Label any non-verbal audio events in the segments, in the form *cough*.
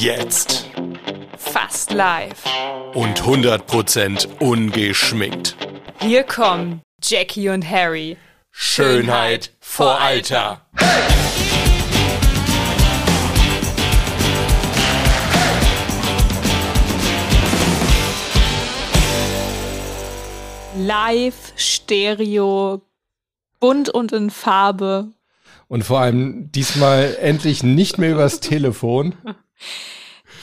Jetzt. Fast live. Und 100% ungeschminkt. Hier kommen Jackie und Harry. Schönheit vor Alter. Live, Stereo, bunt und in Farbe. Und vor allem diesmal endlich nicht mehr übers Telefon. *laughs*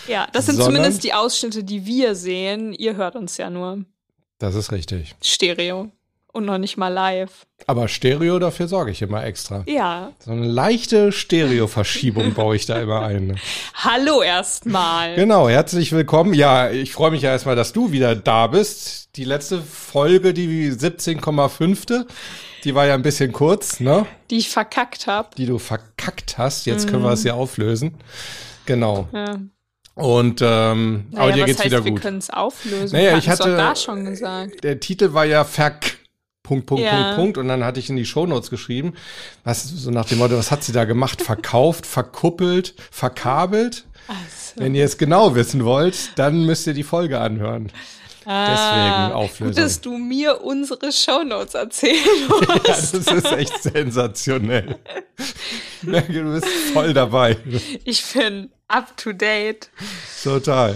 Ja, das sind Sondern- zumindest die Ausschnitte, die wir sehen. Ihr hört uns ja nur. Das ist richtig. Stereo. Und noch nicht mal live. Aber Stereo, dafür sorge ich immer extra. Ja. So eine leichte Stereo-Verschiebung baue ich da immer ein. ne? *laughs* Hallo erstmal. Genau, herzlich willkommen. Ja, ich freue mich ja erstmal, dass du wieder da bist. Die letzte Folge, die 17,5. Die war ja ein bisschen kurz, ne? Die ich verkackt habe. Die du verkackt hast. Jetzt können wir es ja auflösen. Genau. Ja. Und ähm, Naja, aber dir geht's heißt, wieder wir gut. können es auflösen. Naja, Wir ich hatte- da schon gesagt. Der Titel war ja Verk. Punkt, Punkt, Ja. Punkt, Punkt. Und dann hatte ich in die Shownotes geschrieben, was, so nach dem Motto, was hat sie da gemacht? Verkauft, verkuppelt, verkabelt? Also. Wenn ihr es genau wissen wollt, dann müsst ihr die Folge anhören. Ah, Deswegen Auflösung. Gut, dass du mir unsere Shownotes erzählen *laughs* Ja, musst. das ist echt sensationell. *laughs* Du bist voll dabei. Ich bin up to date. Total.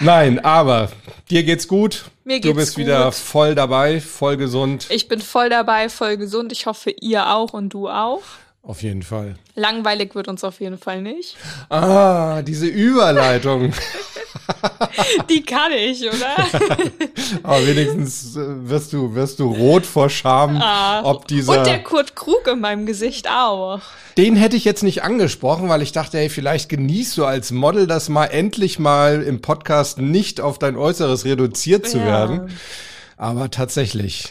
Nein, aber dir geht's gut. Mir du geht's bist wieder gut. voll dabei, voll gesund. Ich bin voll dabei, voll gesund. Ich hoffe, ihr auch und du auch. Auf jeden Fall. Langweilig wird uns auf jeden Fall nicht. Ah, diese Überleitung. *laughs* Die kann ich, oder? *laughs* Aber wenigstens äh, wirst du, wirst du rot vor Scham, ob dieser. Ah. und der Kurt Krug in meinem Gesicht auch. Den hätte ich jetzt nicht angesprochen, weil ich dachte, hey, vielleicht genießt du als Model das mal endlich mal im Podcast nicht auf dein Äußeres reduziert zu Ja. werden. Aber tatsächlich.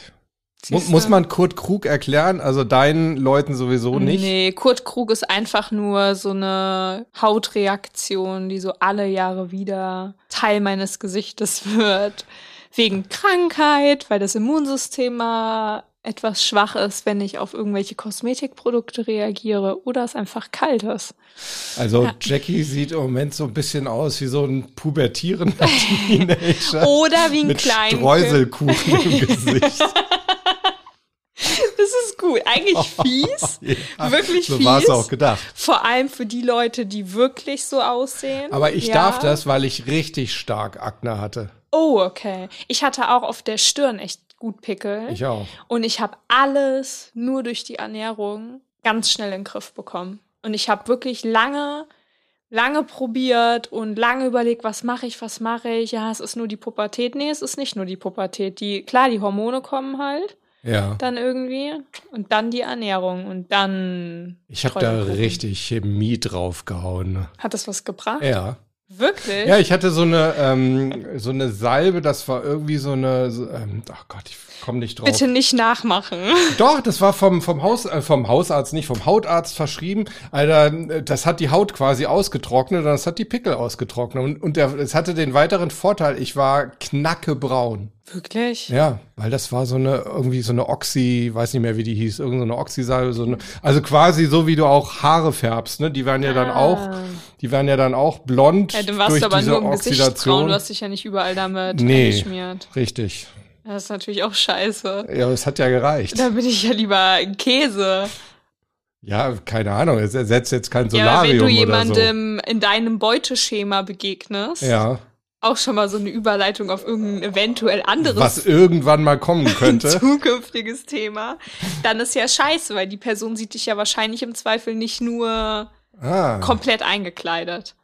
Siehste? muss man Kurt Krug erklären? Also deinen Leuten sowieso nicht? Nee, Kurt Krug ist einfach nur so eine Hautreaktion, die so alle Jahre wieder Teil meines Gesichtes *laughs* wird. Wegen Krankheit, weil das Immunsystem mal etwas schwach ist, wenn ich auf irgendwelche Kosmetikprodukte reagiere oder es einfach kalt ist. Also Jackie sieht im Moment so ein bisschen aus wie so ein pubertierender *laughs* Teenager. Oder wie ein mit Streuselkuchen im Gesicht. *laughs* Das ist gut. Eigentlich *laughs* fies. Ja, Wirklich so fies. war es auch gedacht. Vor allem für die Leute, die wirklich so aussehen. Aber ich Ja. darf das, weil ich richtig stark Akne hatte. Oh, okay. Ich hatte auch auf der Stirn echt gut Pickel. Ich auch. Und ich habe alles nur durch die Ernährung ganz schnell in den Griff bekommen. Und ich habe wirklich lange, lange probiert und lange überlegt, was mache ich, was mache ich. Ja, es ist nur die Pubertät. Nee, es ist nicht nur die Pubertät. Die, klar, die Hormone kommen halt Ja. dann irgendwie. Und dann die Ernährung. Und dann. Ich habe da richtig Chemie draufgehauen. Hat das was gebracht? Ja. Wirklich? Ja, ich hatte so eine, ähm, so eine Salbe, das war irgendwie so eine, so, ähm, ach Gott, ich komme nicht drauf. Bitte nicht nachmachen. Doch, das war vom, vom, Haus, äh, vom Hausarzt, nicht vom Hautarzt verschrieben. Alter, das hat die Haut quasi ausgetrocknet und das hat die Pickel ausgetrocknet. Und, und der, es hatte den weiteren Vorteil, ich war knackebraun. Wirklich? Ja, weil das war so eine, irgendwie so eine Oxy, weiß nicht mehr, wie die hieß, irgendeine so eine Oxysalbe, so eine, also quasi so, wie du auch Haare färbst, ne? Die werden ja dann auch, die werden ja dann auch blond. Ja, du warst durch aber diese nur im Gesicht braun, Oxidation. du hast dich ja nicht überall damit Nee. eingeschmiert. Richtig. Das ist natürlich auch scheiße. Ja, es hat ja gereicht. Da bin ich ja lieber Käse. Ja, keine Ahnung, es ersetzt jetzt kein Ja, aber wenn Solarium du oder so. jemandem in deinem Beuteschema begegnest, Ja, auch schon mal so eine Überleitung auf irgendein eventuell anderes was irgendwann mal kommen *laughs* könnte. zukünftiges Thema, dann ist ja scheiße, weil die Person sieht dich ja wahrscheinlich im Zweifel nicht nur Ah, komplett eingekleidet.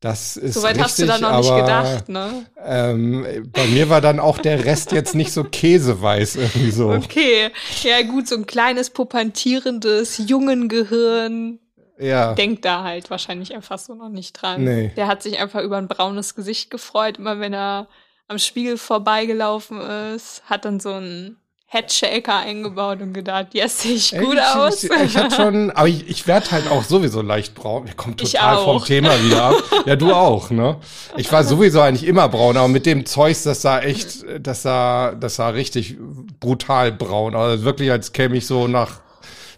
das ist Soweit richtig, hast du da noch nicht aber, gedacht, ne? Ähm, bei mir war dann auch der Rest jetzt nicht so käseweiß irgendwie so. Okay, ja gut, so ein kleines pubertierendes Jungengehirn Ja, denkt da halt wahrscheinlich einfach so noch nicht dran. Nee. Der hat sich einfach über ein braunes Gesicht gefreut, immer wenn er am Spiegel vorbeigelaufen ist, hat dann so einen Headshaker eingebaut und gedacht, jetzt sehe ich gut ich, aus. Ich, ich hatte schon, aber ich, ich werde halt auch sowieso leicht braun. Der kommt Ich total vom. Thema wieder ab. *laughs* Ja, du auch, ne? Ich war sowieso eigentlich immer braun, aber mit dem Zeugs, das sah echt, das sah, das sah richtig brutal braun. Also wirklich, als käme ich so nach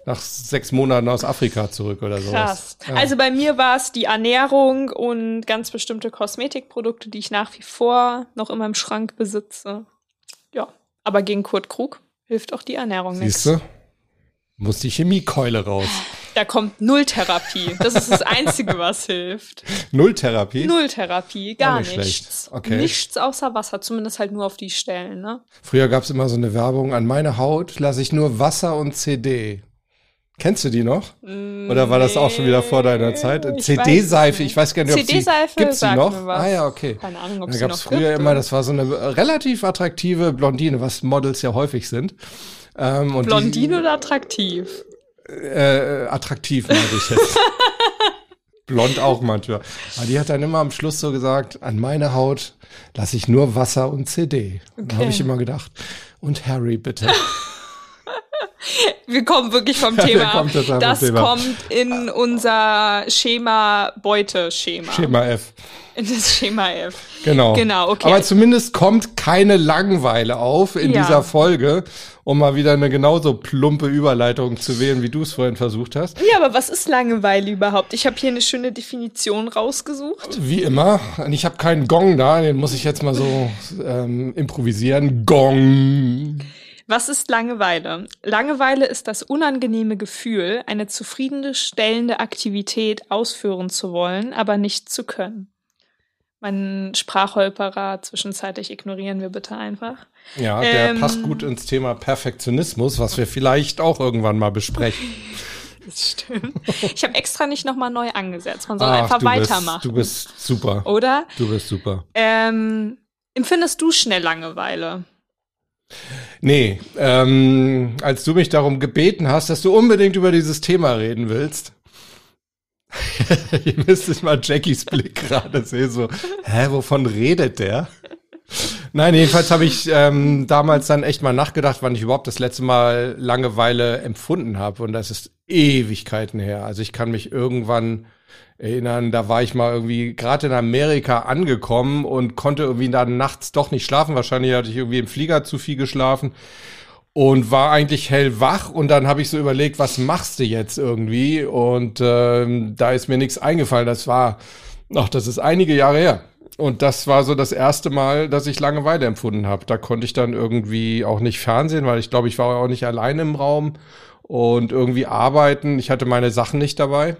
nach sechs Monaten aus Afrika zurück oder so. Krass. Ja. Also bei mir war es die Ernährung und ganz bestimmte Kosmetikprodukte, die ich nach wie vor noch in meinem Schrank besitze. Ja, aber gegen Kurt Krug hilft auch die Ernährung nicht. Siehst du? Muss die Chemiekeule raus. Da kommt Nulltherapie. Das ist das Einzige, was hilft. Nulltherapie? Nulltherapie, gar nicht nichts. Okay. Nichts außer Wasser, zumindest halt nur auf die Stellen. Ne? Früher gab es immer so eine Werbung, an meine Haut lasse ich nur Wasser und CD. Kennst du die noch? Oder war das auch schon wieder vor deiner Zeit? CD-Seife, ich weiß gar nicht, ob CD-Seife gibt's die noch? Ah ja, okay. Keine Ahnung, ob da gab es früher gibt, immer, das war so eine relativ attraktive Blondine, was Models ja häufig sind. Ähm, Blondine die, oder attraktiv? Äh, attraktiv, meinte ich jetzt. *laughs* Blond auch manchmal. Aber die hat dann immer am Schluss so gesagt, an meine Haut lasse ich nur Wasser und CD. Okay. Da habe ich immer gedacht, und Harry bitte. *laughs* Wir kommen wirklich vom *laughs* Thema. kommt das Thema. kommt in unser Schema Beuteschema. Schema F. In das Schema F. Genau. Genau, okay. Aber zumindest kommt keine Langeweile auf in ja. dieser Folge um mal wieder eine genauso plumpe Überleitung zu wählen, wie du es vorhin versucht hast. Ja, aber was ist Langeweile überhaupt? Ich habe hier eine schöne Definition rausgesucht. Wie immer. Und ich habe keinen Gong da, den muss ich jetzt mal so ähm, improvisieren. Gong. Was ist Langeweile? Langeweile ist das unangenehme Gefühl, eine zufriedenstellende Aktivität ausführen zu wollen, aber nicht zu können. Mein Sprachholperer zwischenzeitlich ignorieren wir bitte einfach. Ja, der ähm, passt gut ins Thema Perfektionismus, was wir vielleicht auch irgendwann mal besprechen. *laughs* Das stimmt. Ich habe extra nicht nochmal neu angesetzt. Man soll Ach, einfach du weitermachen. Bist, du bist super. Oder? Du bist super. Ähm, empfindest du schnell Langeweile? Nee, ähm, als du mich darum gebeten hast, dass du unbedingt über dieses Thema reden willst, *laughs* Ihr müsstet mal Jackies Blick gerade sehen, so, hä, wovon redet der? Nein, jedenfalls habe ich ähm, damals dann echt mal nachgedacht, wann ich überhaupt das letzte Mal Langeweile empfunden habe. Und das ist Ewigkeiten her. Also ich kann mich irgendwann erinnern, da war ich mal irgendwie gerade in Amerika angekommen und konnte irgendwie dann nachts doch nicht schlafen. Wahrscheinlich hatte ich irgendwie im Flieger zu viel geschlafen und war eigentlich hellwach und dann habe ich so überlegt, was machst du jetzt irgendwie? Und ähm, da ist mir nichts eingefallen. Das war, ach, das ist einige Jahre her. Und das war so das erste Mal, dass ich Langeweile empfunden habe. Da konnte ich dann irgendwie auch nicht Fernsehen, weil ich glaube, ich war auch nicht alleine im Raum und irgendwie arbeiten. Ich hatte meine Sachen nicht dabei.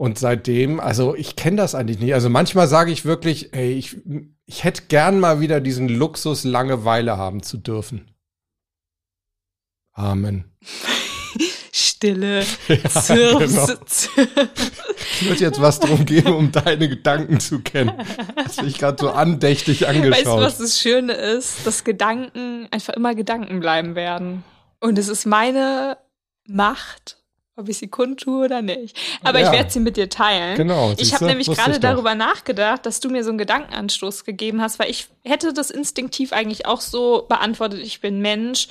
Und seitdem, also ich kenne das eigentlich nicht. Also manchmal sage ich wirklich, ey, ich, ich hätte gern mal wieder diesen Luxus, Langeweile haben zu dürfen. Amen. *laughs* Stille. *laughs* Ja, Zirps, genau. Ich würde jetzt was drum geben, um deine Gedanken zu kennen. Das habe ich gerade so andächtig angeschaut. Weißt du, was das Schöne ist? Dass Gedanken einfach immer Gedanken bleiben werden. Und es ist meine Macht, ob ich sie kundtue oder nicht. Aber ja. ich werde sie mit dir teilen. Genau. Ich habe nämlich gerade darüber nachgedacht, dass du mir so einen Gedankenanstoß gegeben hast, weil ich hätte das instinktiv eigentlich auch so beantwortet, ich bin Mensch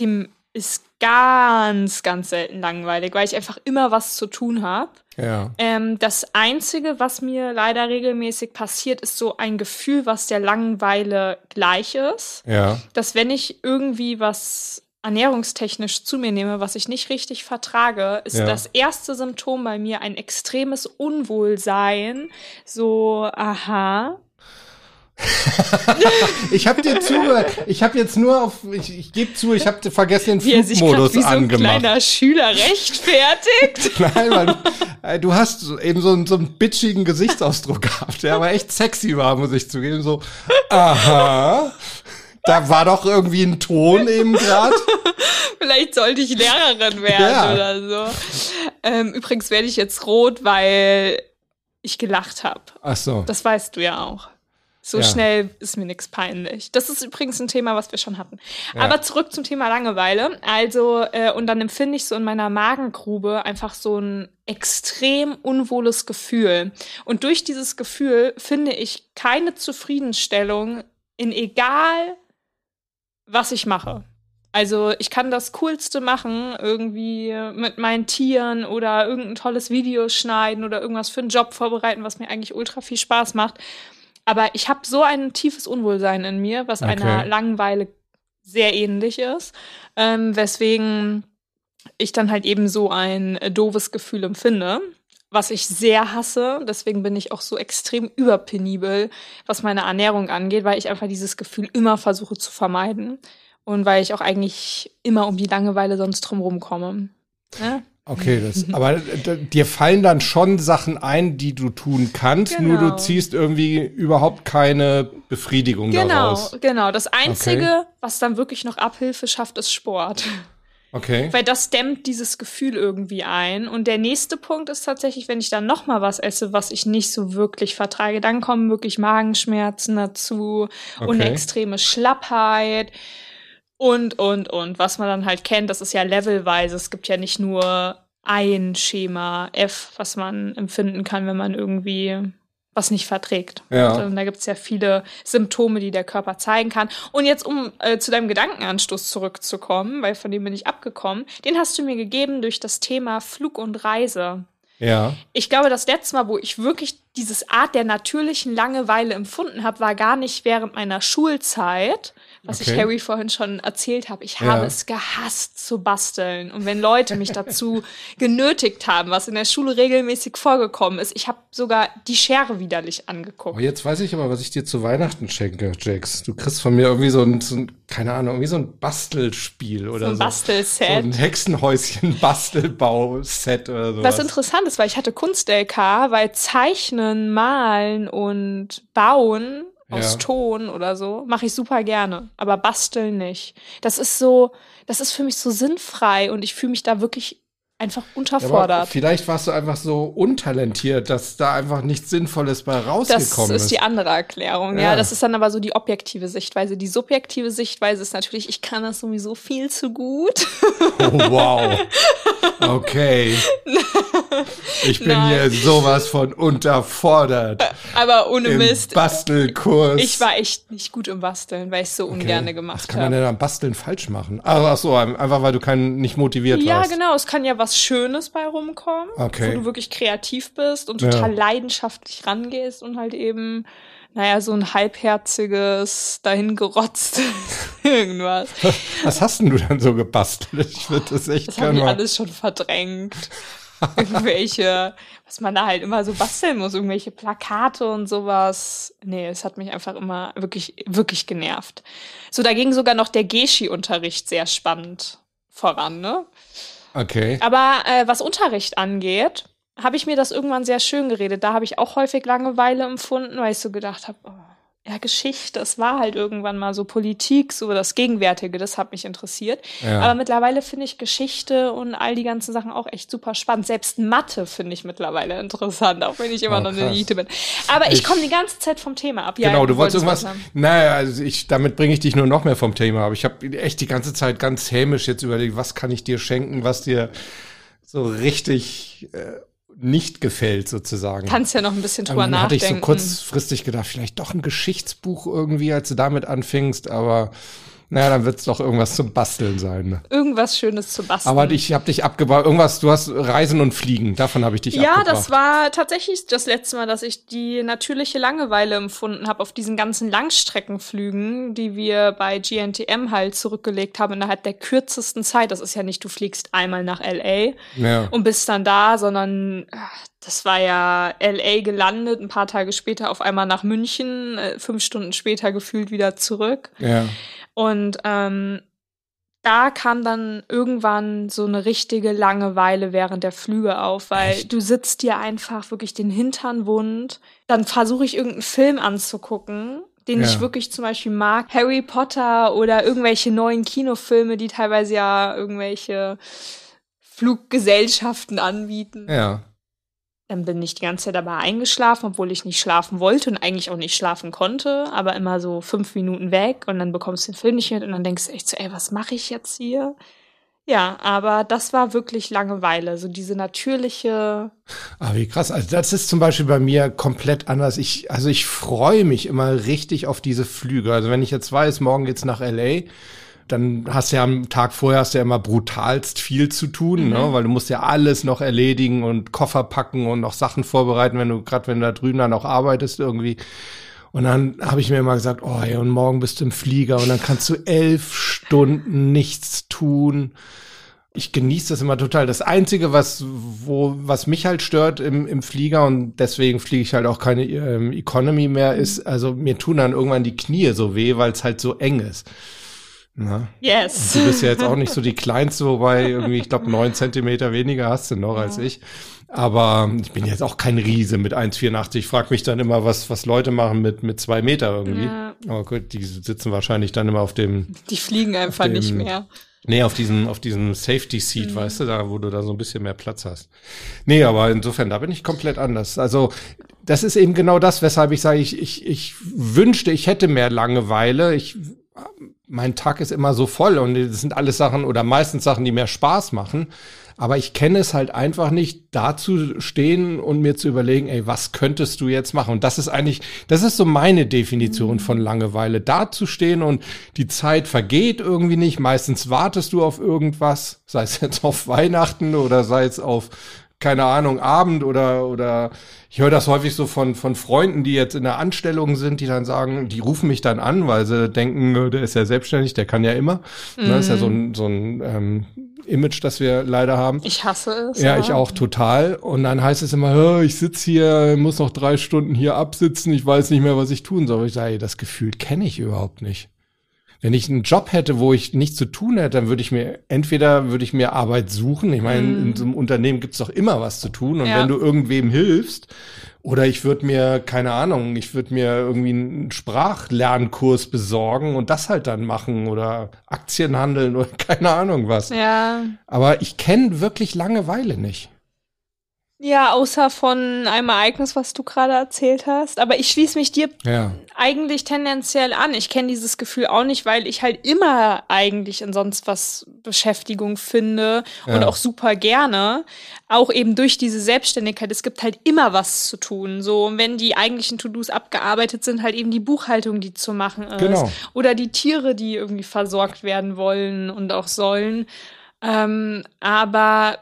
dem ist ganz, ganz selten langweilig, weil ich einfach immer was zu tun habe. Ja. Ähm, das Einzige, was mir leider regelmäßig passiert, ist so ein Gefühl, was der Langeweile gleich ist. Ja. Dass wenn ich irgendwie was ernährungstechnisch zu mir nehme, was ich nicht richtig vertrage, ist ja. das erste Symptom bei mir ein extremes Unwohlsein. So, aha, *laughs* ich habe dir zugehört. Ich habe jetzt nur auf, ich, ich gebe zu, ich habe vergessen den wie Flugmodus wie so ein angemacht. kleiner Schüler rechtfertigt. *laughs* Nein, weil äh, du hast eben so, so einen bitchigen Gesichtsausdruck *laughs* gehabt, der aber echt sexy war, muss ich zugeben. So, aha. Da war doch irgendwie ein Ton eben gerade. *laughs* Vielleicht sollte ich Lehrerin werden ja. oder so. Ähm, übrigens werde ich jetzt rot, weil ich gelacht habe. Ach so. Das weißt du ja auch. So ja. schnell ist mir nichts peinlich. Das ist übrigens ein Thema, was wir schon hatten. Ja. Aber zurück zum Thema Langeweile. Also, äh, und dann empfinde ich so in meiner Magengrube einfach so ein extrem unwohles Gefühl. Und durch dieses Gefühl finde ich keine Zufriedenstellung in egal, was ich mache. Also ich kann das Coolste machen, irgendwie mit meinen Tieren oder irgendein tolles Video schneiden oder irgendwas für einen Job vorbereiten, was mir eigentlich ultra viel Spaß macht. Aber ich habe so ein tiefes Unwohlsein in mir, was okay. einer Langeweile sehr ähnlich ist, ähm, weswegen ich dann halt eben so ein doofes Gefühl empfinde, was ich sehr hasse. Deswegen bin ich auch so extrem überpenibel, was meine Ernährung angeht, weil ich einfach dieses Gefühl immer versuche zu vermeiden und weil ich auch eigentlich immer um die Langeweile sonst drumherum komme. Ja? Okay, das, aber dir fallen dann schon Sachen ein, die du tun kannst, genau. nur du genau. ziehst irgendwie überhaupt keine Befriedigung genau, daraus. Genau, genau. Das Einzige, okay. was dann wirklich noch Abhilfe schafft, ist Sport. Okay. Weil das dämmt dieses Gefühl irgendwie ein. Und der nächste Punkt ist tatsächlich, wenn ich dann noch mal was esse, was ich nicht so wirklich vertrage, dann kommen wirklich Magenschmerzen dazu okay. und eine extreme Schlappheit und, und, und. Was man dann halt kennt, das ist ja levelweise. Es gibt ja nicht nur ein Schema F, was man empfinden kann, wenn man irgendwie was nicht verträgt. Ja. Und da gibt es ja viele Symptome, die der Körper zeigen kann. Und jetzt, um äh, zu deinem Gedankenanstoß zurückzukommen, weil von dem bin ich abgekommen, den hast du mir gegeben durch das Thema Flug und Reise. Ja. Ich glaube, das letzte Mal, wo ich wirklich dieses Art der natürlichen Langeweile empfunden habe, war gar nicht während meiner Schulzeit, was okay. ich Harry vorhin schon erzählt habe. Ich habe es gehasst zu basteln. Und wenn Leute mich dazu *laughs* genötigt haben, was in der Schule regelmäßig vorgekommen ist, ich habe sogar die Schere widerlich angeguckt. Oh, jetzt weiß ich aber, was ich dir zu Weihnachten schenke, Jax. Du kriegst von mir irgendwie so ein, so ein keine Ahnung, irgendwie so ein Bastelspiel oder so. Ein Bastelset. So ein Hexenhäuschen-Bastelbau-Set *laughs* oder so. Was interessant ist, weil ich hatte Kunst-LK, weil Zeichnen, Malen und Bauen aus ja. Ton oder so, mache ich super gerne, aber basteln nicht. Das ist so, das ist für mich so sinnfrei und ich fühle mich da wirklich einfach unterfordert. Ja, vielleicht warst du einfach so untalentiert, dass da einfach nichts Sinnvolles bei rausgekommen ist. Das ist die andere Erklärung. Ja. ja. das ist dann aber so die objektive Sichtweise. Die subjektive Sichtweise ist natürlich, ich kann das sowieso viel zu gut. *laughs* Oh, wow. Okay. *laughs* Ich bin Nein. hier sowas von unterfordert. Aber ohne Im Mist. Bastelkurs. Ich war echt nicht gut im Basteln, weil ich so ungern okay. gemacht habe. Was kann man denn am Basteln falsch machen? Ach, so, einfach weil du kein, nicht motiviert ja, warst. Ja, genau. Es kann ja was Schönes bei rumkommen, okay. wo du wirklich kreativ bist und total ja. leidenschaftlich rangehst und halt eben naja, so ein halbherziges, dahingerotztes *laughs* irgendwas. Was hast denn du dann so gebastelt? Ich würde das echt. Das habe ich alles schon verdrängt. irgendwelche, was man da halt immer so basteln muss, irgendwelche Plakate und sowas. Nee, es hat mich einfach immer wirklich, wirklich genervt. So, da ging sogar noch der Geschi-Unterricht sehr spannend voran, ne? Okay. Aber äh, was Unterricht angeht, habe ich mir das irgendwann sehr schön geredet. Da habe ich auch häufig Langeweile empfunden, weil ich so gedacht habe, oh, ja, Geschichte, es war halt irgendwann mal so Politik, so das Gegenwärtige, das hat mich interessiert. Ja. Aber mittlerweile finde ich Geschichte und all die ganzen Sachen auch echt super spannend. Selbst Mathe finde ich mittlerweile interessant, auch wenn ich immer oh, noch eine Niete bin. Aber ich, ich komme die ganze Zeit vom Thema ab. Ja, genau, du wolltest irgendwas. Naja, also ich, damit bringe ich dich nur noch mehr vom Thema. Aber ich habe echt die ganze Zeit ganz hämisch jetzt überlegt, was kann ich dir schenken, was dir so richtig äh, nicht gefällt, sozusagen. Kannst ja noch ein bisschen drüber nachdenken. Hatte ich so kurzfristig gedacht, vielleicht doch ein Geschichtsbuch irgendwie, als du damit anfingst, aber naja, dann wird es doch irgendwas zum Basteln sein. Ne? Irgendwas Schönes zu basteln. Aber ich habe dich abgebracht. Irgendwas, du hast Reisen und Fliegen. Davon habe ich dich ja, abgebracht. Ja, das war tatsächlich das letzte Mal, dass ich die natürliche Langeweile empfunden habe auf diesen ganzen Langstreckenflügen, die wir bei GNTM halt zurückgelegt haben innerhalb der kürzesten Zeit. Das ist ja nicht, du fliegst einmal nach LA ja. und bist dann da, sondern das war ja LA gelandet, ein paar Tage später auf einmal nach München, äh, fünf Stunden später gefühlt wieder zurück. Ja. Und ähm, da kam dann irgendwann so eine richtige Langeweile während der Flüge auf, weil Echt? du sitzt dir einfach wirklich den Hintern wund. Dann versuche ich irgendeinen Film anzugucken, den ja. ich wirklich zum Beispiel mag. Harry Potter oder irgendwelche neuen Kinofilme, die teilweise ja irgendwelche Fluggesellschaften anbieten. Ja. Dann bin ich die ganze Zeit dabei eingeschlafen, obwohl ich nicht schlafen wollte und eigentlich auch nicht schlafen konnte, aber immer so fünf Minuten weg und dann bekommst du den Film nicht mit und dann denkst du echt so, ey, was mache ich jetzt hier? Ja, aber das war wirklich Langeweile, so diese natürliche. Ah, wie krass. Also das ist zum Beispiel bei mir komplett anders. Ich, also ich freue mich immer richtig auf diese Flüge. Also wenn ich jetzt weiß, morgen geht's nach LA, dann hast du ja am Tag vorher hast du ja immer brutalst viel zu tun, ne? mhm. ne? weil du musst ja alles noch erledigen und Koffer packen und noch Sachen vorbereiten, wenn du gerade wenn du da drüben dann auch arbeitest irgendwie. Und dann habe ich mir immer gesagt, oh ja, und morgen bist du im Flieger und dann kannst du elf Stunden nichts tun. ich genieße das immer total. Das Einzige, was, wo, was mich halt stört im, im Flieger und deswegen fliege ich halt auch keine ähm, Economy mehr, ist, also mir tun dann irgendwann die Knie so weh, weil es halt so eng ist. Na? Yes. Du bist ja jetzt auch nicht so die kleinste, wobei irgendwie, ich glaube, neun Zentimeter weniger hast du noch ja. als ich. Aber ich bin jetzt auch kein Riese mit 1,84. Ich frage mich dann immer, was, was Leute machen mit, mit zwei Meter irgendwie. Ja. Aber gut, die sitzen wahrscheinlich dann immer auf dem. Die fliegen einfach dem, nicht mehr. Nee, auf diesem, auf diesem Safety Seat, mhm. weißt du, da, wo du da so ein bisschen mehr Platz hast. Nee, aber insofern, da bin ich komplett anders. Also, das ist eben genau das, weshalb ich sage, ich, ich, ich wünschte, ich hätte mehr Langeweile. Ich, mein Tag ist immer so voll und das sind alles Sachen oder meistens Sachen, die mehr Spaß machen. Aber ich kenne es halt einfach nicht, da zu stehen und mir zu überlegen, ey, was könntest du jetzt machen? Und das ist eigentlich, das ist so meine Definition mhm. von Langeweile. Da zu stehen und die Zeit vergeht irgendwie nicht. Meistens wartest du auf irgendwas, sei es jetzt auf Weihnachten oder sei es auf keine Ahnung, Abend oder, oder ich höre das häufig so von, von Freunden, die jetzt in der Anstellung sind, die dann sagen, die rufen mich dann an, weil sie denken, äh, der ist ja selbstständig, der kann ja immer. Mhm. Das ist ja so ein, so ein ähm, Image, das wir leider haben. Ich hasse es. Ja, ja. ich auch total. Und dann heißt es immer, ich sitze hier, muss noch drei Stunden hier absitzen, ich weiß nicht mehr, was ich tun soll. Ich sage, das Gefühl kenne ich überhaupt nicht. Wenn ich einen Job hätte, wo ich nichts zu tun hätte, dann würde ich mir, entweder würde ich mir Arbeit suchen. Ich meine, mm. in so einem Unternehmen gibt's doch immer was zu tun. Und ja. wenn du irgendwem hilfst, oder ich würde mir, keine Ahnung, ich würde mir irgendwie einen Sprachlernkurs besorgen und das halt dann machen oder Aktien handeln oder *laughs* keine Ahnung was. Ja. Aber ich kenne wirklich Langeweile nicht. Ja, außer von einem Ereignis, was du gerade erzählt hast. Aber ich schließe mich dir ja. eigentlich tendenziell an. Ich kenne dieses Gefühl auch nicht, weil ich halt immer eigentlich in sonst was Beschäftigung finde ja. und auch super gerne. Auch eben durch diese Selbstständigkeit. Es gibt halt immer was zu tun. So, wenn die eigentlichen To-Dos abgearbeitet sind, halt eben die Buchhaltung, die zu machen ist. Genau. Oder die Tiere, die irgendwie versorgt werden wollen und auch sollen. Ähm, aber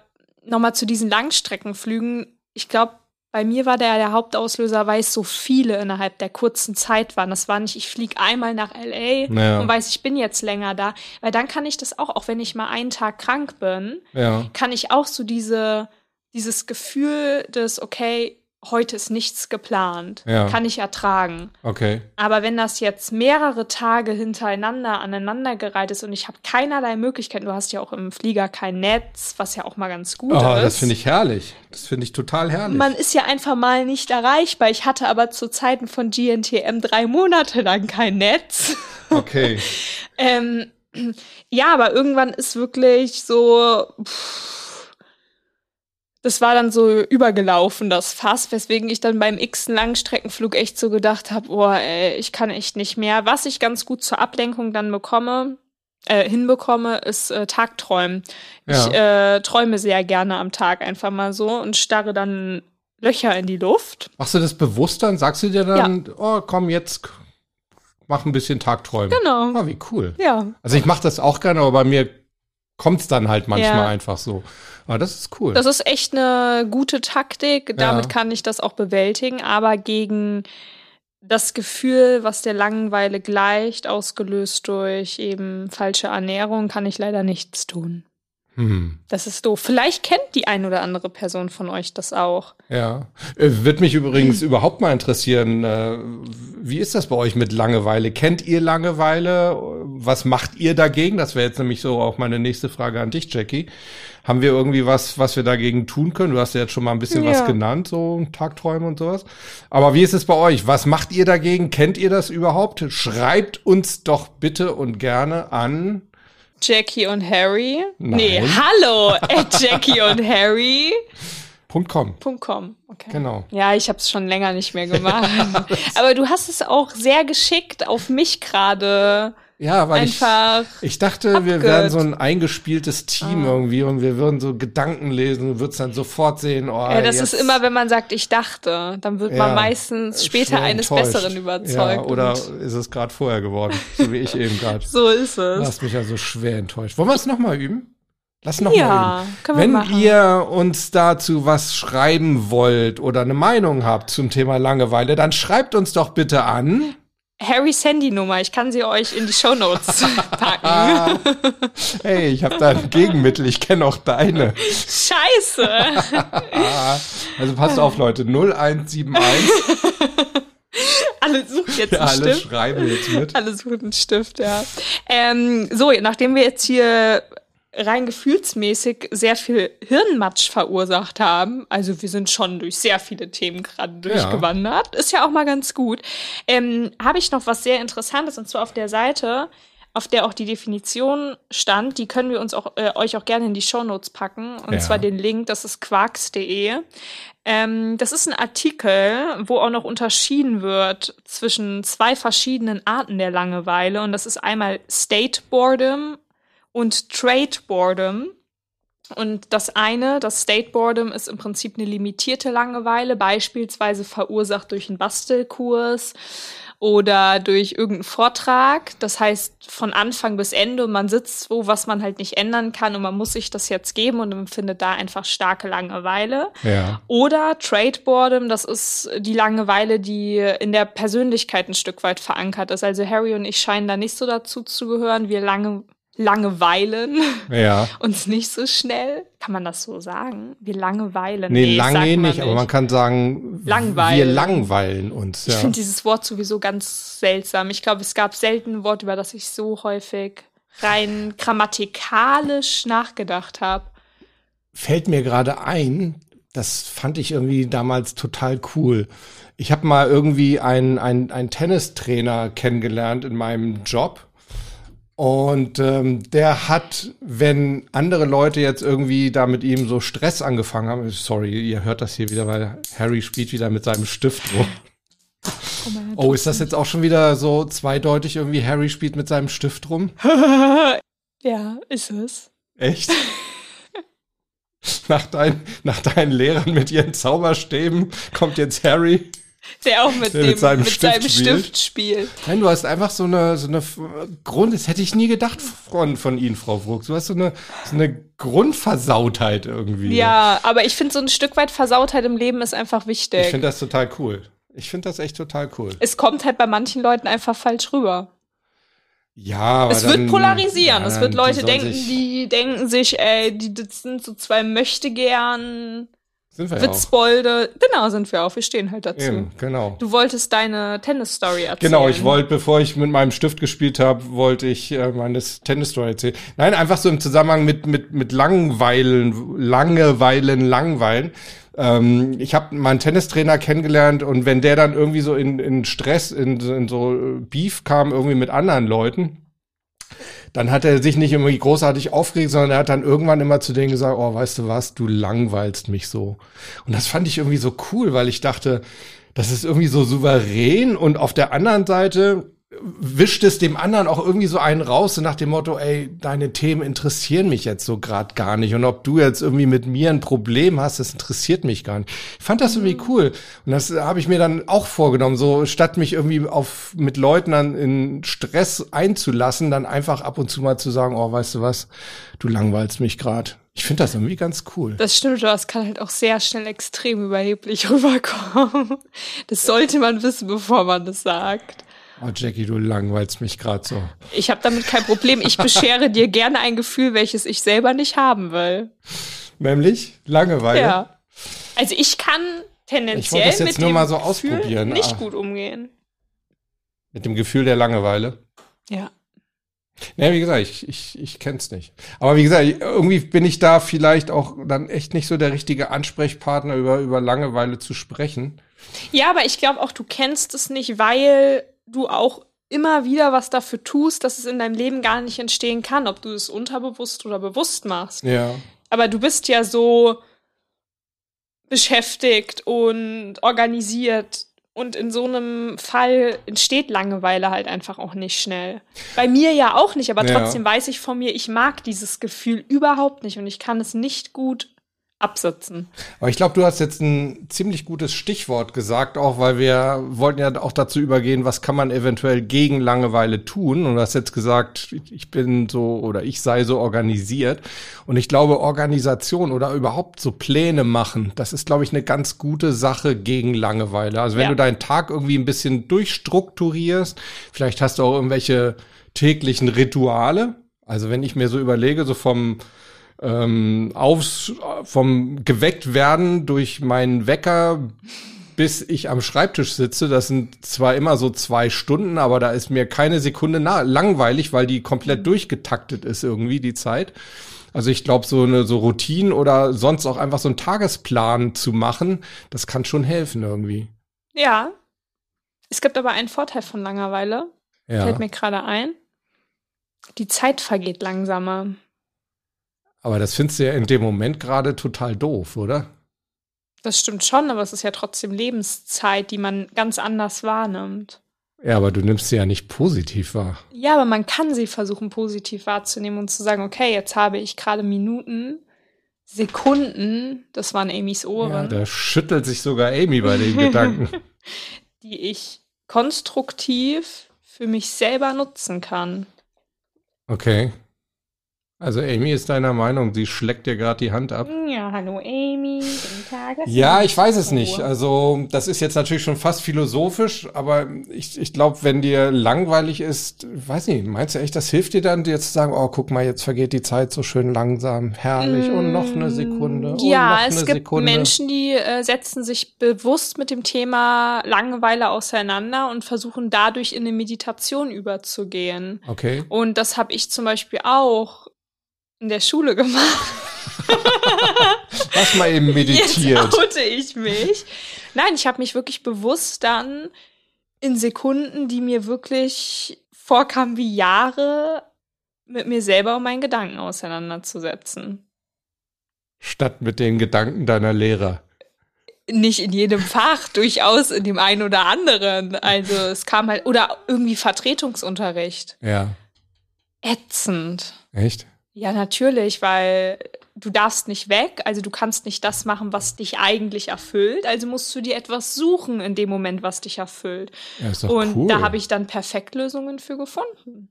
nochmal zu diesen Langstreckenflügen. Ich glaube, bei mir war der, der Hauptauslöser, weil es so viele innerhalb der kurzen Zeit waren. Das war nicht, ich fliege einmal nach LA ja. und weiß, ich bin jetzt länger da. Weil dann kann ich das auch, auch wenn ich mal einen Tag krank bin, ja. kann ich auch so diese, dieses Gefühl des, okay, heute ist nichts geplant. Ja. Kann ich ertragen. Okay. Aber wenn das jetzt mehrere Tage hintereinander aneinandergereiht ist und ich habe keinerlei Möglichkeiten, du hast ja auch im Flieger kein Netz, was ja auch mal ganz gut oh, ist. Das finde ich herrlich. Das finde ich total herrlich. Man ist ja einfach mal nicht erreichbar. Ich hatte aber zu Zeiten von GNTM drei Monate lang kein Netz. *laughs* Okay. ähm, ja, aber irgendwann ist wirklich so. Pff, das war dann so übergelaufen, das Fass, weswegen ich dann beim x Langstreckenflug echt so gedacht habe, oh, ey, ich kann echt nicht mehr. Was ich ganz gut zur Ablenkung dann bekomme, äh, hinbekomme, ist äh, Tagträumen. Ja. Ich äh, träume sehr gerne am Tag einfach mal so und starre dann Löcher in die Luft. Machst du das bewusst dann? Sagst du dir dann, ja. oh, komm, jetzt mach ein bisschen Tagträumen. Genau. Oh, wie cool. Ja. Also ich mache das auch gerne, aber bei mir kommt es dann halt manchmal ja. einfach so. Aber das ist cool. Das ist echt eine gute Taktik. Damit ja. kann ich das auch bewältigen. Aber gegen das Gefühl, was der Langeweile gleicht, ausgelöst durch eben falsche Ernährung, kann ich leider nichts tun. Hm. Das ist doof. Vielleicht kennt die ein oder andere Person von euch das auch. Ja. Äh, wird mich übrigens hm. überhaupt mal interessieren, äh, wie ist das bei euch mit Langeweile? Kennt ihr Langeweile? Was macht ihr dagegen? Das wäre jetzt nämlich so auch meine nächste Frage an dich, Jackie. Haben wir irgendwie was, was wir dagegen tun können? Du hast ja jetzt schon mal ein bisschen ja. was genannt, so Tagträume und sowas. Aber wie ist es bei euch? Was macht ihr dagegen? Kennt ihr das überhaupt? Schreibt uns doch bitte und gerne an Jackie und Harry. Nein. Nee, hallo, at Jackie und Harry. *laughs* Punkt .com. Punkt .com, okay. Genau. Ja, ich habe es schon länger nicht mehr gemacht. *laughs* Aber du hast es auch sehr geschickt auf mich gerade ja, weil ich, ich dachte, abgehört. wir wären so ein eingespieltes Team ah. irgendwie und wir würden so Gedanken lesen und würdest dann sofort sehen, oh, Ja, das jetzt. ist immer, wenn man sagt, ich dachte, dann wird ja, man meistens später eines enttäuscht. Besseren überzeugt. Ja, oder ist es gerade vorher geworden, so wie ich eben gerade. *laughs* so ist es. Du hast mich ja so schwer enttäuscht. Wollen wir es nochmal üben? Lass noch ja, mal üben. Können Wenn wir machen. ihr uns dazu was schreiben wollt oder eine Meinung habt zum Thema Langeweile, dann schreibt uns doch bitte an Harrys Handynummer. Ich kann sie euch in die Shownotes *laughs* packen. *laughs* hey, ich habe da ein Gegenmittel. Ich kenne auch deine. Scheiße. *laughs* also passt auf, Leute. 0171. Alle suchen jetzt Ja, einen alle Stift. schreiben jetzt mit. Alle suchen einen Stift, ja. Ähm, so, nachdem wir jetzt hier rein gefühlsmäßig sehr viel Hirnmatsch verursacht haben, also wir sind schon durch sehr viele Themen gerade durchgewandert, ist ja auch mal ganz gut, ähm, habe ich noch was sehr Interessantes und zwar auf der Seite, auf der auch die Definition stand, die können wir uns auch äh, euch auch gerne in die Shownotes packen und Ja. zwar den Link, das ist quarks.de. Ähm, das ist ein Artikel, wo auch noch unterschieden wird zwischen zwei verschiedenen Arten der Langeweile. Und das ist einmal State Boredom und Trade Boredom. Und das eine, das State Boredom, ist im Prinzip eine limitierte Langeweile, beispielsweise verursacht durch einen Bastelkurs oder durch irgendeinen Vortrag. Das heißt, von Anfang bis Ende, und man sitzt wo, was man halt nicht ändern kann und man muss sich das jetzt geben und empfindet da einfach starke Langeweile. Ja. Oder Trade Boredom, das ist die Langeweile, die in der Persönlichkeit ein Stück weit verankert ist. Also Harry und ich scheinen da nicht so dazu zu gehören. Wir lange, Langeweilen Ja. uns nicht so schnell. Kann man das so sagen? Wir Langeweilen. Nee, sagt lange nicht, aber man kann sagen, Langweilen. wir langweilen uns. Ich Ja. finde dieses Wort sowieso ganz seltsam. Ich glaube, es gab selten ein Wort, über das ich so häufig rein grammatikalisch nachgedacht habe. Fällt mir gerade ein, das fand ich irgendwie damals total cool. Ich habe mal irgendwie einen, einen, einen Tennistrainer kennengelernt in meinem Job. Und ähm, der hat, wenn andere Leute jetzt irgendwie da mit ihm so Stress angefangen haben, sorry, ihr hört das hier wieder, weil Harry spielt wieder mit seinem Stift rum. Oh, ist das jetzt auch schon wieder so zweideutig irgendwie, Harry spielt mit seinem Stift rum? *laughs* Ja, ist es. Echt? *laughs* nach, dein, nach deinen Lehrern mit ihren Zauberstäben kommt jetzt Harry. Der auch mit, Der dem, mit seinem mit Stift seinem spielt. Stift spielt. Nein, du hast einfach so eine, so eine Grund, das hätte ich nie gedacht von, von Ihnen, Frau Frucht. Du hast so eine, so eine Grundversautheit irgendwie. Ja, aber ich finde, so ein Stück weit Versautheit im Leben ist einfach wichtig. Ich finde das total cool. Ich finde das echt total cool. es kommt halt bei manchen Leuten einfach falsch rüber. Ja, aber es dann, wird polarisieren. ja, es wird die Leute sollen denken, sich- die denken sich, ey, die das sind so zwei möchte gern Sind wir ja auch. Witzbolde. Genau, sind wir auch. Wir stehen halt dazu. Eben, genau. Du wolltest deine Tennis-Story erzählen. Genau, ich wollte, bevor ich mit meinem Stift gespielt habe, wollte ich äh, meine Tennis-Story erzählen. Nein, einfach so im Zusammenhang mit, mit, mit Langweilen, Langeweilen, Langweilen. Ähm, ich habe meinen Tennistrainer kennengelernt und wenn der dann irgendwie so in, in Stress, in, so- in so Beef kam, irgendwie mit anderen Leuten, dann hat er sich nicht irgendwie großartig aufgeregt, sondern er hat dann irgendwann immer zu denen gesagt, oh, weißt du was, du langweilst mich so. Und das fand ich irgendwie so cool, weil ich dachte, das ist irgendwie so souverän und auf der anderen Seite wischt es dem anderen auch irgendwie so einen raus, so nach dem Motto, ey, deine Themen interessieren mich jetzt so gerade gar nicht. Und ob du jetzt irgendwie mit mir ein Problem hast, das interessiert mich gar nicht. Ich fand das irgendwie cool. Und das habe ich mir dann auch vorgenommen, so statt mich irgendwie auf mit Leuten dann in Stress einzulassen, dann einfach ab und zu mal zu sagen, oh, weißt du was, du langweilst mich gerade. Ich finde das irgendwie ganz cool. Das stimmt, aber es kann halt auch sehr schnell extrem überheblich *laughs* rüberkommen. Das sollte man wissen, bevor man das sagt. Oh, Jackie, du langweilst mich gerade so. Ich habe damit kein Problem. Ich beschere dir gerne ein Gefühl, welches ich selber nicht haben will. Nämlich Langeweile. Ja. Also ich kann Ich tendenziell das jetzt mit nur dem mal so Gefühl ausprobieren, nicht ah. gut umgehen. Mit dem Gefühl der Langeweile. Ja. Ja, wie gesagt, ich, ich, ich kenn's nicht. Aber wie gesagt, irgendwie bin ich da vielleicht auch dann echt nicht so der richtige Ansprechpartner, über, über Langeweile zu sprechen. Ja, aber ich glaube auch, du kennst es nicht, weil du auch immer wieder was dafür tust, dass es in deinem Leben gar nicht entstehen kann, ob du es unterbewusst oder bewusst machst. Ja. Aber du bist ja so beschäftigt und organisiert. Und in so einem Fall entsteht Langeweile halt einfach auch nicht schnell. Bei mir ja auch nicht, aber Ja. trotzdem weiß ich von mir, ich mag dieses Gefühl überhaupt nicht und ich kann es nicht gut absitzen. Aber ich glaube, du hast jetzt ein ziemlich gutes Stichwort gesagt, auch weil wir wollten ja auch dazu übergehen, was kann man eventuell gegen Langeweile tun. Und du hast jetzt gesagt, ich bin so oder ich sei so organisiert. Und ich glaube, Organisation oder überhaupt so Pläne machen, das ist, glaube ich, eine ganz gute Sache gegen Langeweile. Also wenn Ja. du deinen Tag irgendwie ein bisschen durchstrukturierst, vielleicht hast du auch irgendwelche täglichen Rituale. Also wenn ich mir so überlege, so vom ähm, aufs, vom geweckt werden durch meinen Wecker bis ich am Schreibtisch sitze, das sind zwar immer so zwei Stunden, aber da ist mir keine Sekunde langweilig, weil die komplett durchgetaktet ist irgendwie die Zeit. Also ich glaube, so eine so Routine oder sonst auch einfach so einen Tagesplan zu machen, das kann schon helfen irgendwie. Ja. Es gibt aber einen Vorteil von Langeweile. Ja. Fällt mir gerade ein. Die Zeit vergeht langsamer. Aber das findest du ja in dem Moment gerade total doof, oder? Das stimmt schon, aber es ist ja trotzdem Lebenszeit, die man ganz anders wahrnimmt. Ja, aber du nimmst sie ja nicht positiv wahr. Ja, aber man kann sie versuchen, positiv wahrzunehmen und zu sagen, okay, jetzt habe ich gerade Minuten, Sekunden, das waren Amys Ja, Ohren, da schüttelt sich sogar Amy bei den Gedanken. *laughs* *laughs* die ich konstruktiv für mich selber nutzen kann. Okay. Also Amy ist deiner Meinung, sie schlägt dir gerade die Hand ab. Ja, hallo Amy, guten Tag. lass Ja, ich weiß es nicht. Also, das ist jetzt natürlich schon fast philosophisch, aber ich, ich glaube, wenn dir langweilig ist, weiß nicht, meinst du echt, das hilft dir dann, dir zu sagen, oh, guck mal, jetzt vergeht die Zeit so schön langsam, herrlich, und noch eine Sekunde, und noch Mm, Ja, eine es gibt Sekunde. Menschen, die äh, setzen sich bewusst mit dem Thema Langeweile auseinander und versuchen dadurch in eine Meditation überzugehen. Okay. Und das habe ich zum Beispiel auch in der Schule gemacht. *laughs* Lass mal eben meditiert. Jetzt oute ich mich. Nein, ich habe mich wirklich bewusst dann in Sekunden, die mir wirklich vorkamen wie Jahre, mit mir selber und meinen Gedanken auseinanderzusetzen. Statt mit den Gedanken deiner Lehrer. Nicht in jedem Fach, durchaus in dem einen oder anderen. Also es kam halt, oder irgendwie Vertretungsunterricht. Ja. Ätzend. Echt? Ja, natürlich, weil du darfst nicht weg, also du kannst nicht das machen, was dich eigentlich erfüllt, also musst du dir etwas suchen in dem Moment, was dich erfüllt. Ja, ist doch Und cool. da habe ich dann Perfektlösungen für gefunden.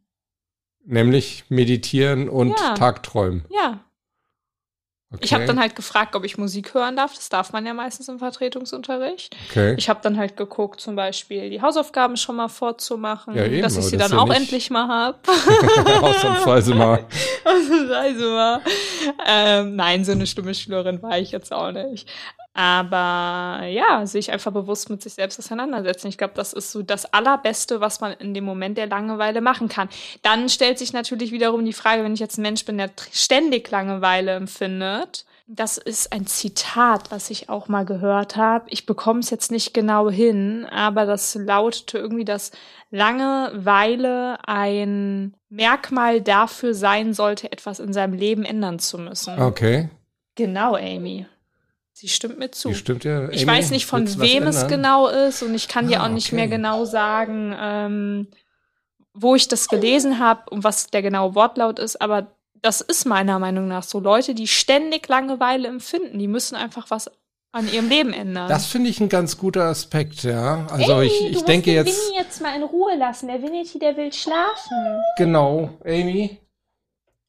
Nämlich meditieren und Ja. Tagträumen. Ja, Okay. ich habe dann halt gefragt, ob ich Musik hören darf. Das darf man ja meistens im Vertretungsunterricht. okay. Ich habe dann halt geguckt, zum Beispiel die Hausaufgaben schon mal vorzumachen, Ja, eben, dass ich sie dann ja auch endlich mal hab. *laughs* Ausnahmsweise mal. *laughs* Ausnahmsweise mal. Ähm, nein, so eine schlimme Schülerin war ich jetzt auch nicht. Aber ja, sich einfach bewusst mit sich selbst auseinandersetzen. Ich glaube, das ist so das Allerbeste, was man in dem Moment der Langeweile machen kann. Dann stellt sich natürlich wiederum die Frage, wenn ich jetzt ein Mensch bin, der ständig Langeweile empfindet. Das ist ein Zitat, was ich auch mal gehört habe. Ich bekomme es jetzt nicht genau hin, aber das lautete irgendwie, dass Langeweile ein Merkmal dafür sein sollte, etwas in seinem Leben ändern zu müssen. Okay. Genau, Amy. Sie stimmt mir zu. Die stimmt ja. Ich Amy, weiß nicht, von du wem es ändern? genau ist und ich kann dir Ah, auch nicht okay. mehr genau sagen, ähm, wo ich das gelesen habe und was der genaue Wortlaut ist, aber das ist meiner Meinung nach so. Leute, die ständig Langeweile empfinden, die müssen einfach was an ihrem Leben ändern. Das finde ich ein ganz guter Aspekt, ja. Also ich, ich denke jetzt, Winnie jetzt mal in Ruhe lassen. Der Winnie, der will schlafen. genau, Amy.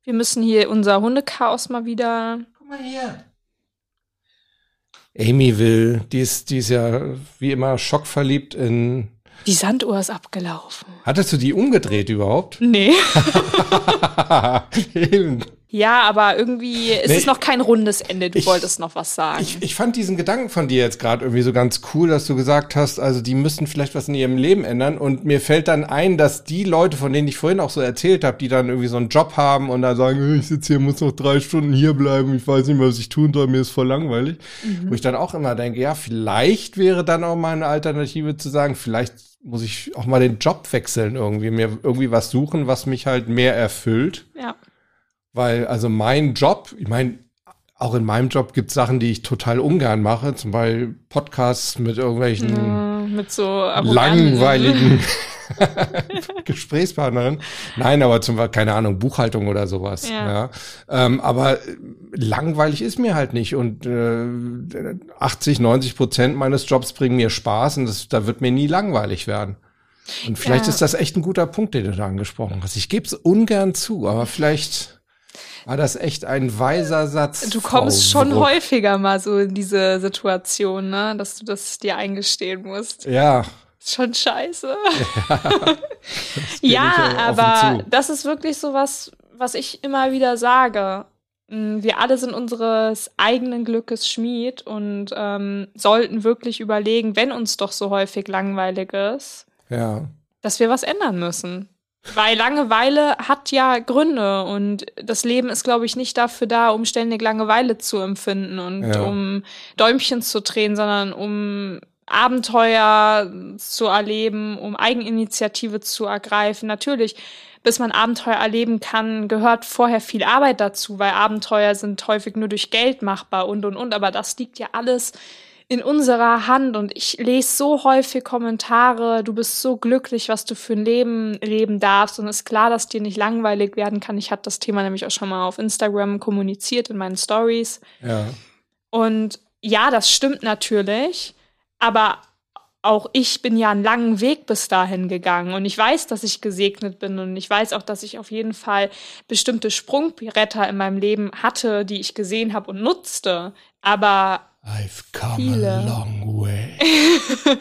Wir müssen hier unser Hundechaos mal wieder. Guck mal hier. Amy will, die ist, die ist ja wie immer schockverliebt in. Die Sanduhr ist abgelaufen. Hattest du die umgedreht überhaupt? Nee. *laughs* Eben. Ja, aber irgendwie ist Nee, es noch kein rundes Ende. Du ich- wolltest noch was sagen. Ich, ich fand diesen Gedanken von dir jetzt gerade irgendwie so ganz cool, dass du gesagt hast, also die müssen vielleicht was in ihrem Leben ändern. Und mir fällt dann ein, dass die Leute, von denen ich vorhin auch so erzählt habe, die dann irgendwie so einen Job haben und da sagen, "Äh, ich sitze hier, muss noch drei Stunden hier bleiben, ich weiß nicht mehr, was ich tun soll, mir ist voll langweilig. Wo ich dann auch immer denke, ja, vielleicht wäre dann auch mal eine Alternative zu sagen, vielleicht muss ich auch mal den Job wechseln irgendwie, mir irgendwie was suchen, was mich halt mehr erfüllt. ja. Weil, also mein Job, ich meine, auch in meinem Job gibt es Sachen, die ich total ungern mache, zum Beispiel Podcasts mit irgendwelchen Äh, mit so langweiligen *laughs* *laughs* Gesprächspartnerin. Nein, aber zum keine Ahnung, Buchhaltung oder sowas. Ja. ja. Ähm, aber langweilig ist mir halt nicht. Und äh, 80, 90 Prozent meines Jobs bringen mir Spaß und das, da wird mir nie langweilig werden. Und vielleicht ja. ist das echt ein guter Punkt, den du da angesprochen hast. Ich gebe es ungern zu, aber vielleicht war das echt ein weiser Satz. Du kommst schon häufiger mal so in diese Situation, ne, dass du das dir eingestehen musst. Ja. Ist schon scheiße. Ja, *laughs* ja aber das ist wirklich so was, was ich immer wieder sage. Mm, wir alle sind unseres eigenen Glückes Schmied und ähm, sollten wirklich überlegen, wenn uns doch so häufig langweilig ist, ja. dass wir was ändern müssen. Weil Langeweile hat ja Gründe und das Leben ist, glaube ich, nicht dafür da, um ständig Langeweile zu empfinden und ja. um Däumchen zu drehen, sondern um Abenteuer zu erleben, um Eigeninitiative zu ergreifen. Natürlich, bis man Abenteuer erleben kann, gehört vorher viel Arbeit dazu, weil Abenteuer sind häufig nur durch Geld machbar und und und. Aber das liegt ja alles in unserer Hand und ich lese so häufig Kommentare, du bist so glücklich, was du für ein Leben leben darfst und ist klar, dass dir nicht langweilig werden kann. Ich hatte das Thema nämlich auch schon mal auf Instagram kommuniziert in meinen Stories. Ja. Und ja, das stimmt natürlich, aber auch ich bin ja einen langen Weg bis dahin gegangen und ich weiß, dass ich gesegnet bin und ich weiß auch, dass ich auf jeden Fall bestimmte Sprungbretter in meinem Leben hatte, die ich gesehen habe und nutzte. Aber I've come viele. a long way. *laughs*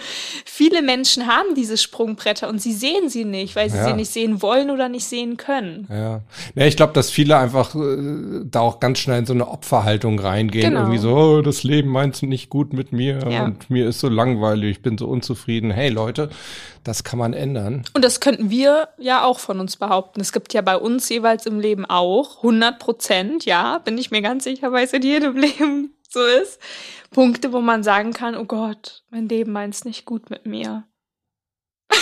viele Menschen haben diese Sprungbretter und sie sehen sie nicht, weil sie ja. sie nicht sehen wollen oder nicht sehen können. Ja, ja ich glaube, dass viele einfach äh, da auch ganz schnell in so eine Opferhaltung reingehen. Genau. Irgendwie so, oh, das Leben meint nicht gut mit mir ja. und mir ist so langweilig, ich bin so unzufrieden. Hey Leute, das kann man ändern. Und das könnten wir ja auch von uns behaupten. Es gibt ja bei uns jeweils im Leben auch 100 Prozent, ja, bin ich mir ganz sicher, weil es in jedem Leben so ist. Punkte, wo man sagen kann, oh Gott, mein Leben meint es nicht gut mit mir. *laughs*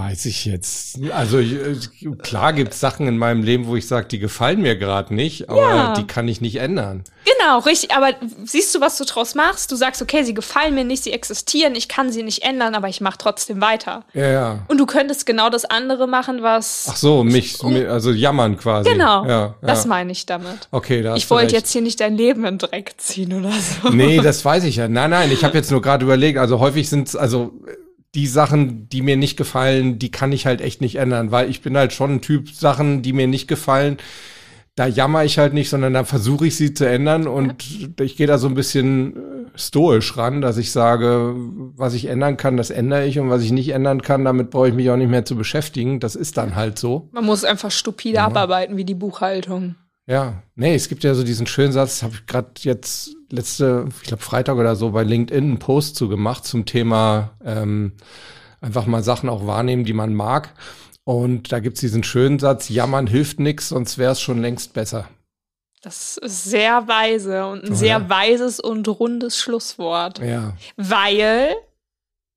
Weiß ich jetzt. Also klar gibt es Sachen in meinem Leben, wo ich sage, die gefallen mir gerade nicht, aber ja. die kann ich nicht ändern. Genau, richtig. Aber siehst du, was du draus machst? Du sagst, okay, sie gefallen mir nicht, sie existieren, ich kann sie nicht ändern, aber ich mache trotzdem weiter. Ja, ja. Und du könntest genau das andere machen, was. Ach so, mich, um, also jammern quasi. Genau. Ja, das meine ich damit. Okay, da Ich wollte jetzt hier nicht dein Leben in Dreck ziehen oder so. Nee, das weiß ich ja. Nein, nein, ich habe jetzt nur gerade überlegt, also häufig sind es, also die Sachen, die mir nicht gefallen, die kann ich halt echt nicht ändern, weil ich bin halt schon ein Typ Sachen, die mir nicht gefallen. Da jammer ich halt nicht, sondern da versuche ich sie zu ändern und ich gehe da so ein bisschen äh, stoisch ran, dass ich sage, was ich ändern kann, das ändere ich und was ich nicht ändern kann, damit brauche ich mich auch nicht mehr zu beschäftigen. Das ist dann halt so. Man muss einfach stupide ja. abarbeiten wie die Buchhaltung. Ja, nee, es gibt ja so diesen schönen Satz, habe ich gerade jetzt letzte, ich glaube Freitag oder so bei LinkedIn einen Post zu gemacht zum Thema ähm, einfach mal Sachen auch wahrnehmen, die man mag. Und da gibt's diesen schönen Satz, jammern hilft nix, sonst wäre es schon längst besser. Das ist sehr weise und ein oh, sehr ja. weises und rundes Schlusswort. Ja. Weil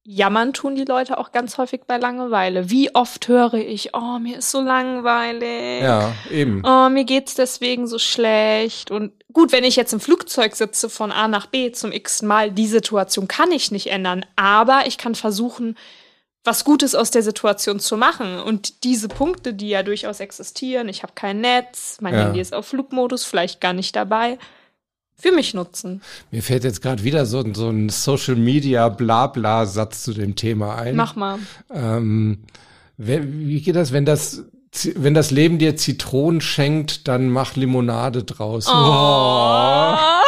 Jammern tun die Leute auch ganz häufig bei Langeweile. Wie oft höre ich, oh, mir ist so langweilig. Ja, eben. Oh, mir geht's deswegen so schlecht. Und gut, wenn ich jetzt im Flugzeug sitze von A nach B zum x Mal, die Situation kann ich nicht ändern. Aber ich kann versuchen, was Gutes aus der Situation zu machen. Und diese Punkte, die ja durchaus existieren, ich habe kein Netz, mein ja. Handy ist auf Flugmodus, vielleicht gar nicht dabei, für mich nutzen. Mir fällt jetzt gerade wieder so, so ein Social Media Blabla Satz zu dem Thema ein. Mach mal. Ähm, wie geht das, wenn das wenn das Leben dir Zitronen schenkt, dann mach Limonade draus. Oh. oh. *laughs*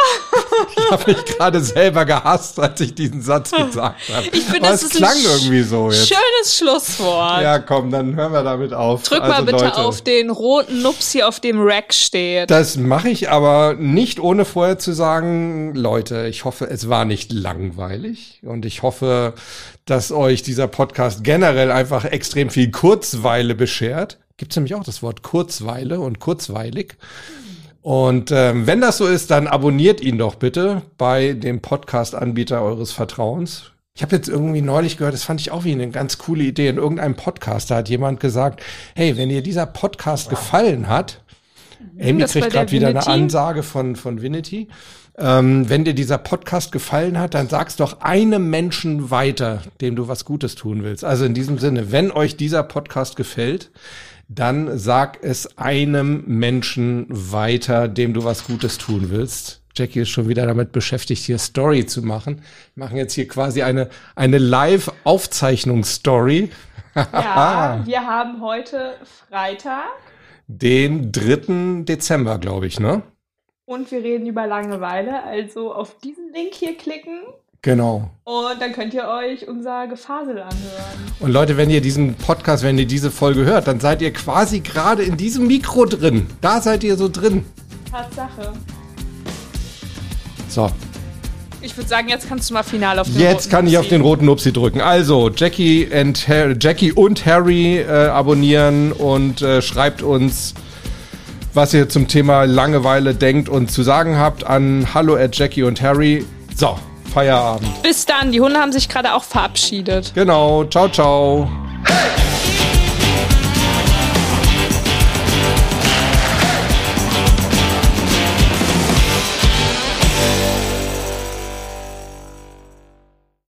Ich habe mich gerade selber gehasst, als ich diesen Satz *laughs* gesagt habe. Ich finde, das ist klang irgendwie so jetzt. Schönes Schlusswort. Ja, komm, dann hören wir damit auf. Drück also, mal bitte Leute, auf den roten Nups hier auf dem Rack steht. Das mache ich aber nicht ohne vorher zu sagen, Leute, ich hoffe, es war nicht langweilig und ich hoffe, dass euch dieser Podcast generell einfach extrem viel Kurzweile beschert. Gibt es nämlich auch das Wort Kurzweile und kurzweilig. Und ähm, wenn das so ist, dann abonniert ihn doch bitte bei dem Podcast-Anbieter eures Vertrauens. Ich habe jetzt irgendwie neulich gehört, das fand ich auch wie eine ganz coole Idee. In irgendeinem Podcast da hat jemand gesagt, hey, wenn dir dieser Podcast gefallen hat, Amy Das kriegt gerade wieder eine. Ansage von, von Vinity. Ähm, wenn dir dieser Podcast gefallen hat, dann sag's doch einem Menschen weiter, dem du was Gutes tun willst. Also in diesem Sinne, wenn euch dieser Podcast gefällt, dann sag es einem Menschen weiter, dem du was Gutes tun willst. Jackie ist schon wieder damit beschäftigt, hier Story zu machen. Wir machen jetzt hier quasi eine, eine Live-Aufzeichnungsstory. Ja, *laughs* wir haben heute Freitag Den 3. Dezember, glaube ich, ne? und wir reden über Langeweile. Also auf diesen Link hier klicken Genau. und dann könnt ihr euch unser Gefasel anhören. Und Leute, wenn ihr diesen Podcast, wenn ihr diese Folge hört, dann seid ihr quasi gerade in diesem Mikro drin. Da seid ihr so drin. Tatsache. So, Ich würde sagen, jetzt kannst du mal final auf den jetzt roten kann ich auf den roten Upsi drücken. Also, Jackie, and Har Jackie und Harry äh, abonnieren und äh, schreibt uns, was ihr zum Thema Langeweile denkt und zu sagen habt an hallo at Jackie und Harry. So, Feierabend. Bis dann. Die Hunde haben sich gerade auch verabschiedet. Genau, ciao, ciao.